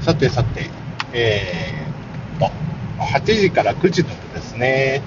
さてさて、えー、っと、8時から9時のですね、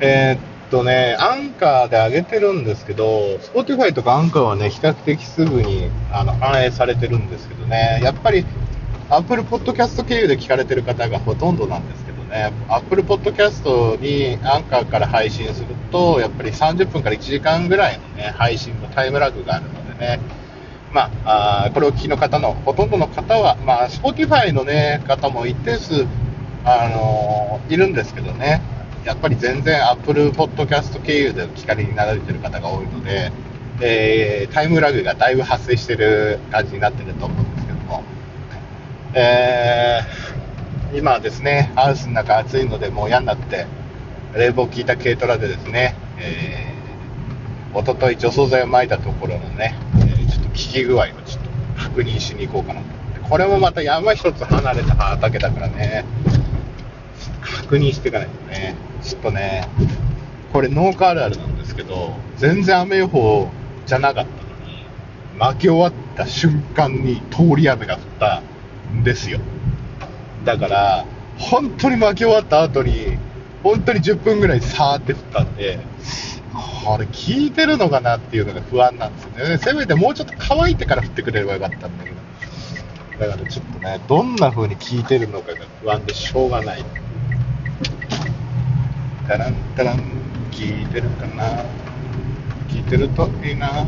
えー、っとね、アンカーで上げてるんですけど、Spotify とかアンカーはね、比較的すぐにあの反映されてるんですけどね、やっぱり Apple Podcast 経由で聞かれてる方がほとんどなんですけどね、Apple Podcast にアンカーから配信すると、やっぱり30分から1時間ぐらいのね、配信のタイムラグがあるのでね、まあ、あこれを聞きの方のほとんどの方は、まあ、Spotify の、ね、方も一定数、あのー、いるんですけどね、やっぱり全然 Apple Podcast 経由でお聞かれになられてる方が多いので、えー、タイムラグがだいぶ発生してる感じになってると思うんですけども、えー、今はですね、ハウスの中暑いのでもう嫌になって、冷房効いた軽トラでですね、えー、おととい除草剤を撒いたところのね、効き具合をちょっと確認しに行こうかなと思って。これもまた山一つ離れた畑だからね、確認していかないとね、ちょっとね、これ農家あるあるなんですけど、全然雨予報じゃなかったのに、巻き終わった瞬間に通り雨が降ったんですよ。だから、本当に巻き終わった後に、本当に10分ぐらいさーって降ったんで、これ聞いてるのかなっていうのが不安なんですよね。せめてもうちょっと乾いてから降ってくれればよかったんだけど。だからちょっとね、どんな風に聞いてるのかが不安でしょうがない。タランタラン、聞いてるかな？聞いてるといいな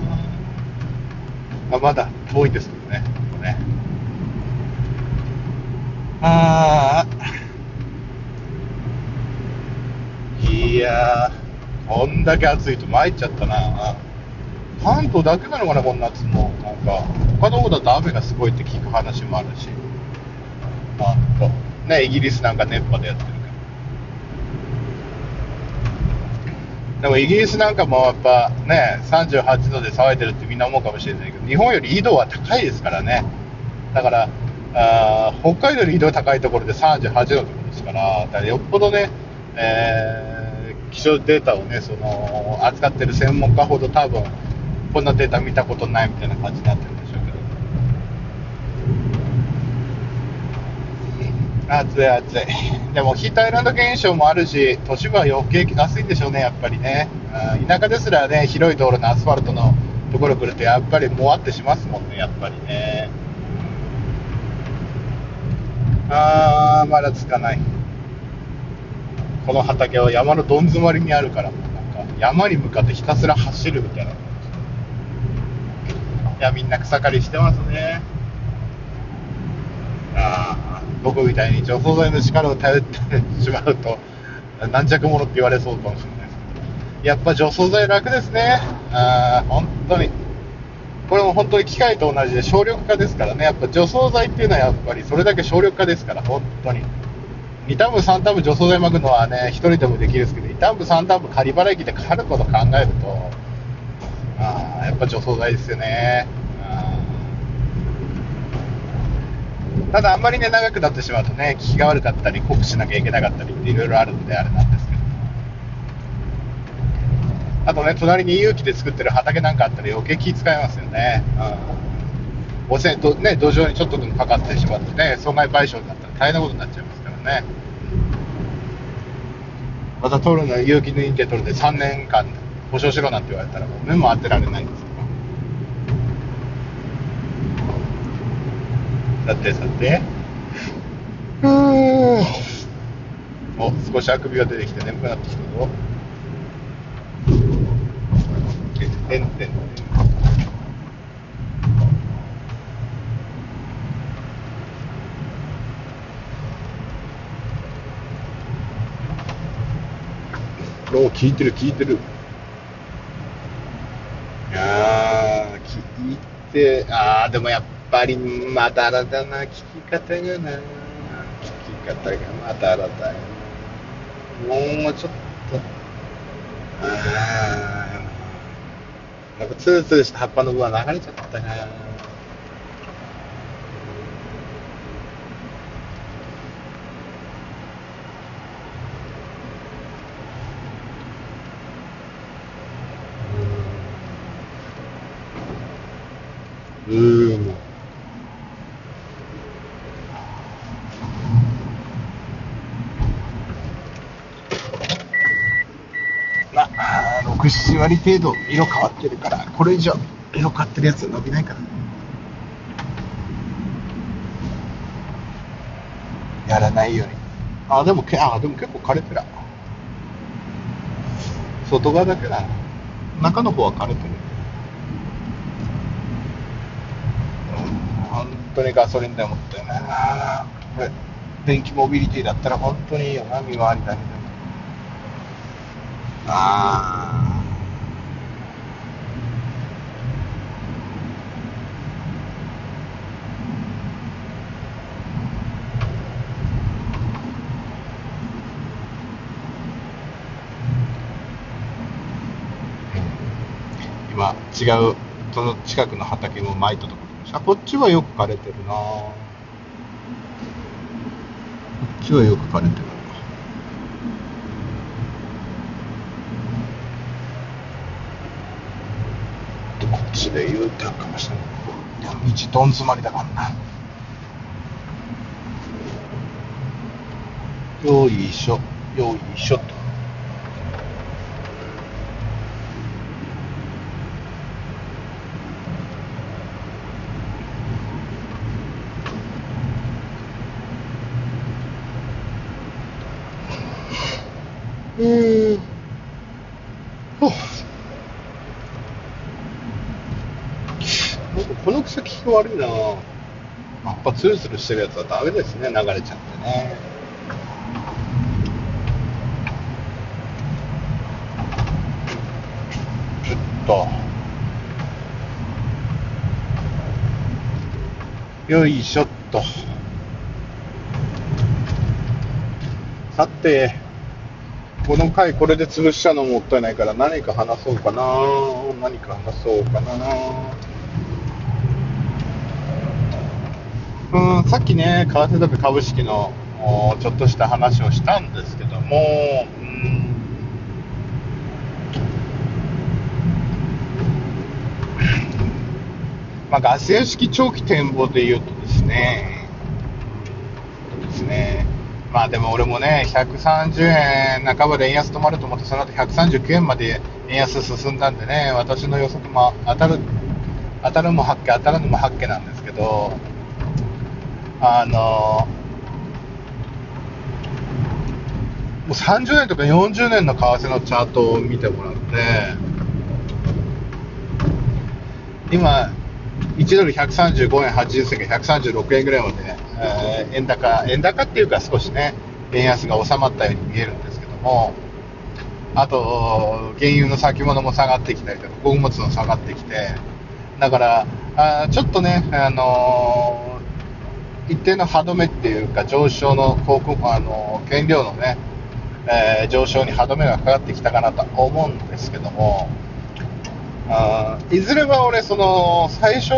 あ、まだ遠いですけどね。ここねああ。いやー。こんだけ暑いと参っちゃったな。関東だけなのかな、こんな夏も。なんか、他の方だと雨がすごいって聞く話もあるし。あと、ね、イギリスなんか熱波でやってるけど。でもイギリスなんかもやっぱね、38度で騒いでるってみんな思うかもしれないけど、日本より緯度は高いですからね。だから、あ北海道より緯度が高いところで38度ってことですから、だからよっぽどね、えー気象データをね、その、扱ってる専門家ほど多分、こんなデータ見たことないみたいな感じになってるんでしょうけど。暑い暑い。でもヒートアイランド現象もあるし、都市部は余計暑いんでしょうね、やっぱりね。田舎ですらね、広い道路のアスファルトのところ来ると、やっぱりもわってしますもんね、やっぱりね。あー、まだつかない。この畑は山のどん詰まりにあるから、なんか山に向かってひたすら走るみたいな。いや、みんな草刈りしてますね。あ、僕みたいに除草剤の力を頼ってしまうと、軟弱者って言われそうかもしれないです。やっぱ除草剤楽ですね。あ、本当に。これも本当に機械と同じで省力化ですからね。やっぱ除草剤っていうのはやっぱりそれだけ省力化ですから、本当に。2ターン3ターン除草剤巻くのはね、1人でもできるんですけど、2ターン3ターン仮払い機でかかること考えると、あやっぱ除草剤ですよね。ただあんまりね、長くなってしまうとね、効きが悪かったり、濃くしなきゃいけなかったりっていろいろあるんであれなんですけど。あとね、隣に有機で作ってる畑なんかあったら余計気使いますよね。うん。汚染とね、土壌にちょっとでもかかってしまってね、損害賠償になったら大変なことになっちゃいます。ね。また取るの、有機認定取るで3年間保証しろなんて言われたらもう目も当てられないんですけど。さてさて。うーん。お、少しあくびが出てきて眠くなってきたぞ。てんてんてん。お聞いてる聞いてる。いや聞いてああでもやっぱりまだらだな聞き方がな。聞き方がまだらだよ。もうちょっと。ああなんかツルツルした葉っぱの部分は流れちゃったなうーん。7割程度色変わってるからこれ以上色変わってるやつは伸びないから。やらないように。あでもけあでも結構枯れてる。外側だけだ中の方は枯れてる。本当にガソリン代もったいな。いなこれ電気モビリティだったら本当にいいよな見回りだけでもああ今違うその近くの畑も巻いたところあこっちはよく枯れてるな。こっちはよく枯れてる。でこっちで U ターンかもしれないいや道どん詰まりだからな。よいしょよいしょとうーんこの草木が悪いな。やっぱツルツルしてるやつはダメですね流れちゃってね。ちょっと。よいしょっと。さて。この回これで潰しちゃうのもったいないから何か話そうかな。何か話そうかな。うんさっきね為替とか株式のちょっとした話をしたんですけどもうん。まあガス屋式長期展望で言うとですねですね。まあでも俺もね、130円半ばで円安止まると思って、その後139円まで円安進んだんでね、私の予測も当たる、当たるも発見、当たらぬも発見なんですけど、あの、もう30年とか40年の為替のチャートを見てもらって、今、1ドル135円80銭が136円ぐらいまで、ねえ円高、円高っていうか少しね、円安が収まったように見えるんですけども、あと、原油の先物も下がってきたりとか、穀物も下がってきて、だから、あちょっとね、あのー一定の歯止めっていうか、上昇の航空、あのー原料のね、えー上昇に歯止めがかかってきたかなと思うんですけども、あいずれは俺、その、最初、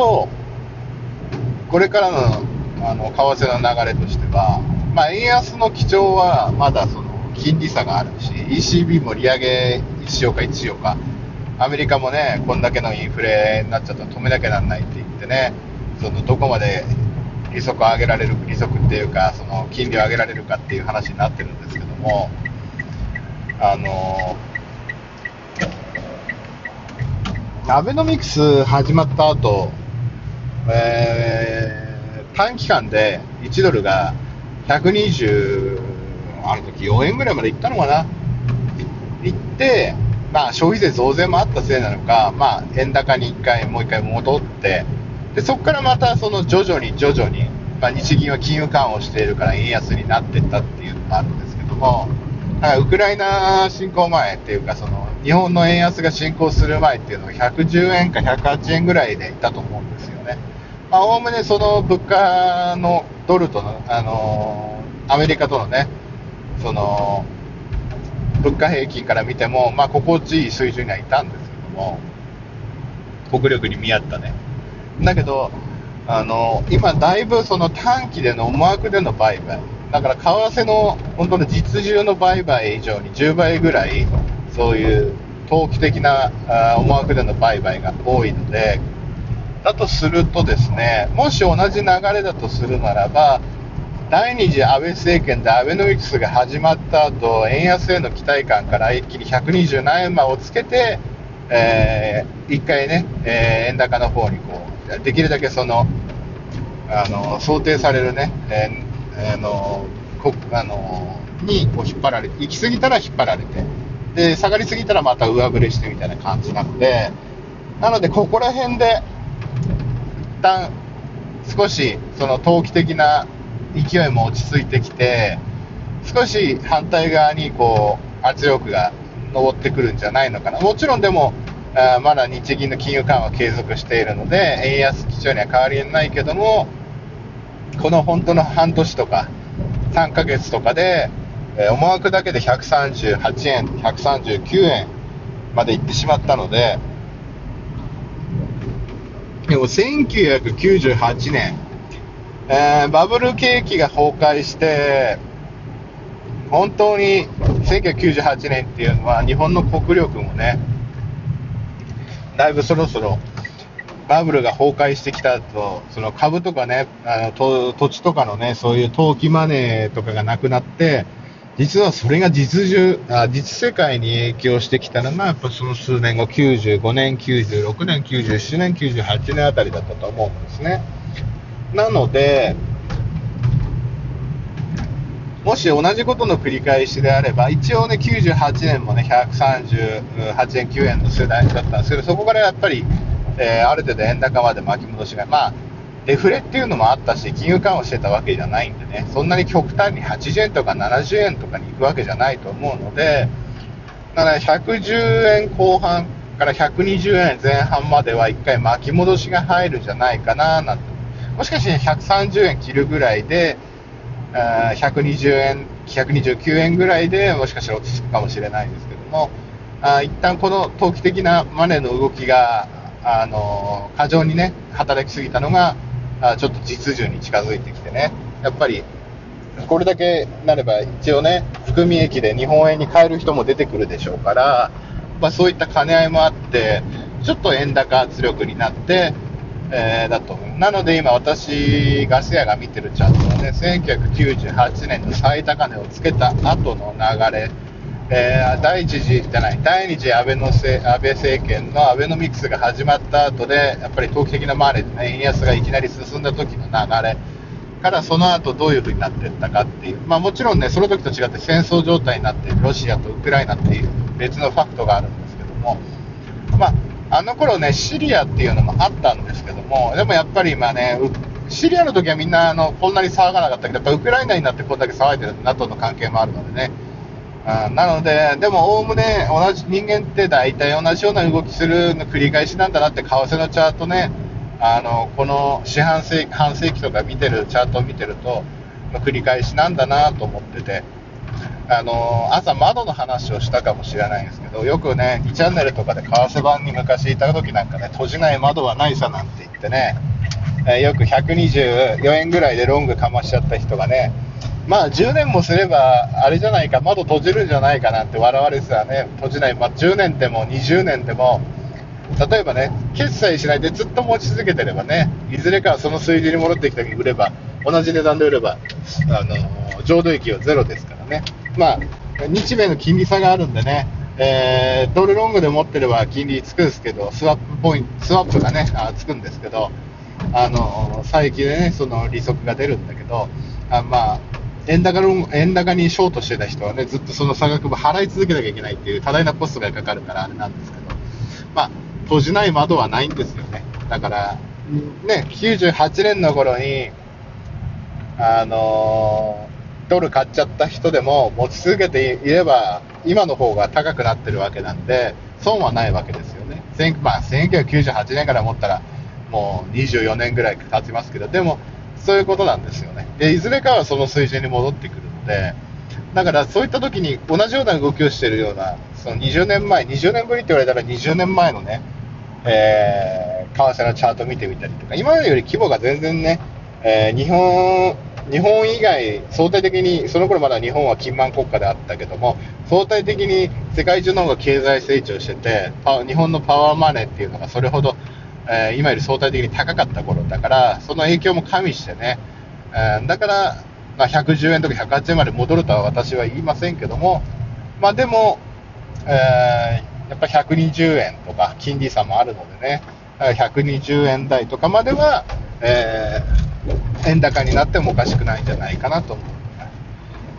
これからの、あの、為替の流れとしては、まあ、円安の基調は、まだその、金利差があるし、ECB も利上げしようか、いつしようか、アメリカもね、こんだけのインフレになっちゃったら止めなきゃなんないって言ってね、その、どこまで利息を上げられる、利息っていうか、その、金利を上げられるかっていう話になってるんですけども、あのアベノミクス始まった後、えー短期間で1ドルが120、あの時4円ぐらいまでいったのかな。いって、まあ消費税増税もあったせいなのか、まあ円高に1回、もう1回戻って、で、そこからまたその徐々に徐々に、まあ日銀は金融緩和をしているから円安になっていったっていうのがあるんですけども、だからウクライナ侵攻前っていうか、その日本の円安が進行する前っていうのが110円か108円ぐらいでいったと思うんですよね。まあ、おおむねその物価のドルとの、あのーアメリカとのね、その、物価平均から見ても、まあ、心地いい水準にはいたんですけども、国力に見合ったね。だけど、あのー今だいぶその短期での思惑での売買、だから為替の本当の実需の売買以上に10倍ぐらい、そういう投機的な思惑での売買が多いので、だとするとですね、もし同じ流れだとするならば、第二次安倍政権でアベノミクスが始まった後、円安への期待感から一気に120何円間をつけて、えー、一回ね、えー、円高の方にこう、できるだけその、あの、想定されるね、えー、あの、こあの、にこう引っ張られて、行き過ぎたら引っ張られて、で、下がりすぎたらまた上振れしてみたいな感じなので、なので、ここら辺で、旦、少し、その投機的な勢いも落ち着いてきて、少し反対側にこう、圧力が上ってくるんじゃないのかな。もちろんでも、あまだ日銀の金融緩和継続しているので、円安基調には変わりないけども、この本当の半年とか、3ヶ月とかで、え、思惑だけで138円、139円まで行ってしまったので、でも1998年、えー、バブル景気が崩壊して、本当に1998年っていうのは日本の国力もね、だいぶそろそろバブルが崩壊してきたと、その株とかね、あの土地とかのね、そういう投機マネーとかがなくなって、実はそれが実需あ、実世界に影響してきたのが、やっぱその数年後、95年、96年、97年、98年あたりだったと思うんですね。なので、もし同じことの繰り返しであれば、一応ね、98年もね、138円、9円の世代だったんですけど、そこからやっぱり、えー、ある程度円高まで巻き戻しが、まあ、デフレっていうのもあったし、金融緩和してたわけじゃないんでね、そんなに極端に80円とか70円とかに行くわけじゃないと思うので、だから110円後半から120円前半までは1回巻き戻しが入るんじゃないかななんて。もしかして130円切るぐらいで、120円、129円ぐらいでもしかしたら落ち着くかもしれないんですけども、あ一旦この投機的なマネーの動きが、あの過剰にね、働きすぎたのが、あちょっと実需に近づいてきてね、やっぱり、これだけなれば一応ね、含み益で日本円に変える人も出てくるでしょうから、まあ、そういった兼ね合いもあって、ちょっと円高圧力になって、えー、だと。なので今私、ガス屋が見てるチャートはね、1998年の最高値をつけた後の流れ、えー、第一次じゃない、第二次安倍のせ安倍政権のアベノミクスが始まった後で、やっぱり投機的なマーでね、円安がいきなり進んだ時の流れ。からその後どういう風になっていったかっていう、まあもちろんね、その時と違って戦争状態になっている。ロシアとウクライナっていう別のファクトがあるんですけども、まあ、あの頃ね、シリアっていうのもあったんですけども、でもやっぱり今ね、シリアの時はみんなあのこんなに騒がなかったけど、やっぱウクライナになってこんだけ騒いでる NATO の関係もあるのでね、あなので、でも、おおむね同じ人間って大体同じような動きするの繰り返しなんだなって、為替のチャートね、あのこの四半世半世紀とか見てるチャートを見てると、繰り返しなんだなと思ってて、あの朝、窓の話をしたかもしれないんですけど、よくね、2チャンネルとかで為替版に昔いた時なんかね、閉じない窓はないさなんて言ってね、え、よく124円ぐらいでロングかましちゃった人がね、まあ10年もすれば、あれじゃないか、窓閉じるんじゃないかなんて笑われてたらね、閉じない、まあ、10年でも20年でも、例えばね、決済しないでずっと持ち続けてればね、いずれかその数字に戻ってきた時に売れば、同じ値段で売れば、あの浄土益はゼロですからね。まあ、日米の金利差があるんでね、えー、ドルロングで持ってれば金利つくんですけど、スワップポイント、スワップがね、あつくんですけど、あの、最近でね、その利息が出るんだけど、あまあ、円高の、円高にショートしてた人はね、ずっとその差額分払い続けなきゃいけないっていう多大なコストがかかるからあれなんですけど、まあ、閉じない窓はないんですよね。だから、ね、98年の頃に、あのー、ドル買っちゃった人でも持ち続けていれば、今の方が高くなってるわけなんで、損はないわけですよね。まあ、1998年から持ったら、もう24年ぐらい経ちますけど、でも、そういうことなんですよね。で、いずれかはその水準に戻ってくるので、だからそういった時に同じような動きをしているような、その20年前、20年ぶりって言われたら20年前のね、えー、為替のチャート見てみたりとか、今より規模が全然ね、えー、日本、日本以外、相対的に、その頃まだ日本は金満国家であったけども、相対的に世界中の方が経済成長してて、日本のパワーマネーっていうのがそれほどえー、今より相対的に高かった頃だから、その影響も加味してね、えー、だから、まあ、110円とか108円まで戻るとは私は言いませんけども、まあ、でも、えー、やっぱ120円とか金利差もあるのでね、120円台とかまでは、えー、円高になってもおかしくないんじゃないかなと思。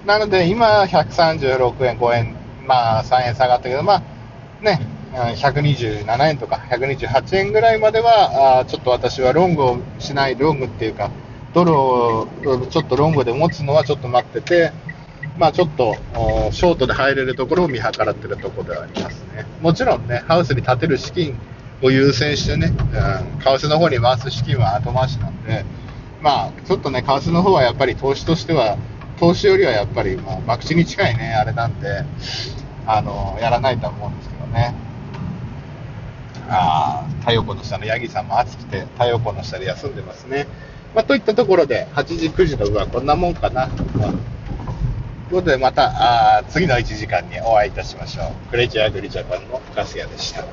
なので、今、136円、5円、まあ、3円下がったけど、まあ、ね、127円とか128円ぐらいまでは、あちょっと私はロングをしない、ロングっていうか、ドルをちょっとロングで持つのはちょっと待ってて、まあちょっとショートで入れるところを見計らってるところではありますね。もちろんね、ハウスに立てる資金を優先してね、うん、為替の方に回す資金は後回しなんで、まあちょっとね、為替の方はやっぱり投資としては、投資よりはやっぱり、まあ、博打に近いね、あれなんで、あの、やらないとは思うんですけどね。あ、太陽光の下のヤギさんも暑くて、太陽光の下で休んでますね。まあ、といったところで、8時、9時の部はこんなもんかな。ということで、またあ次の1時間にお会いいたしましょう。クレイジーアグリジャパンのガス屋でした。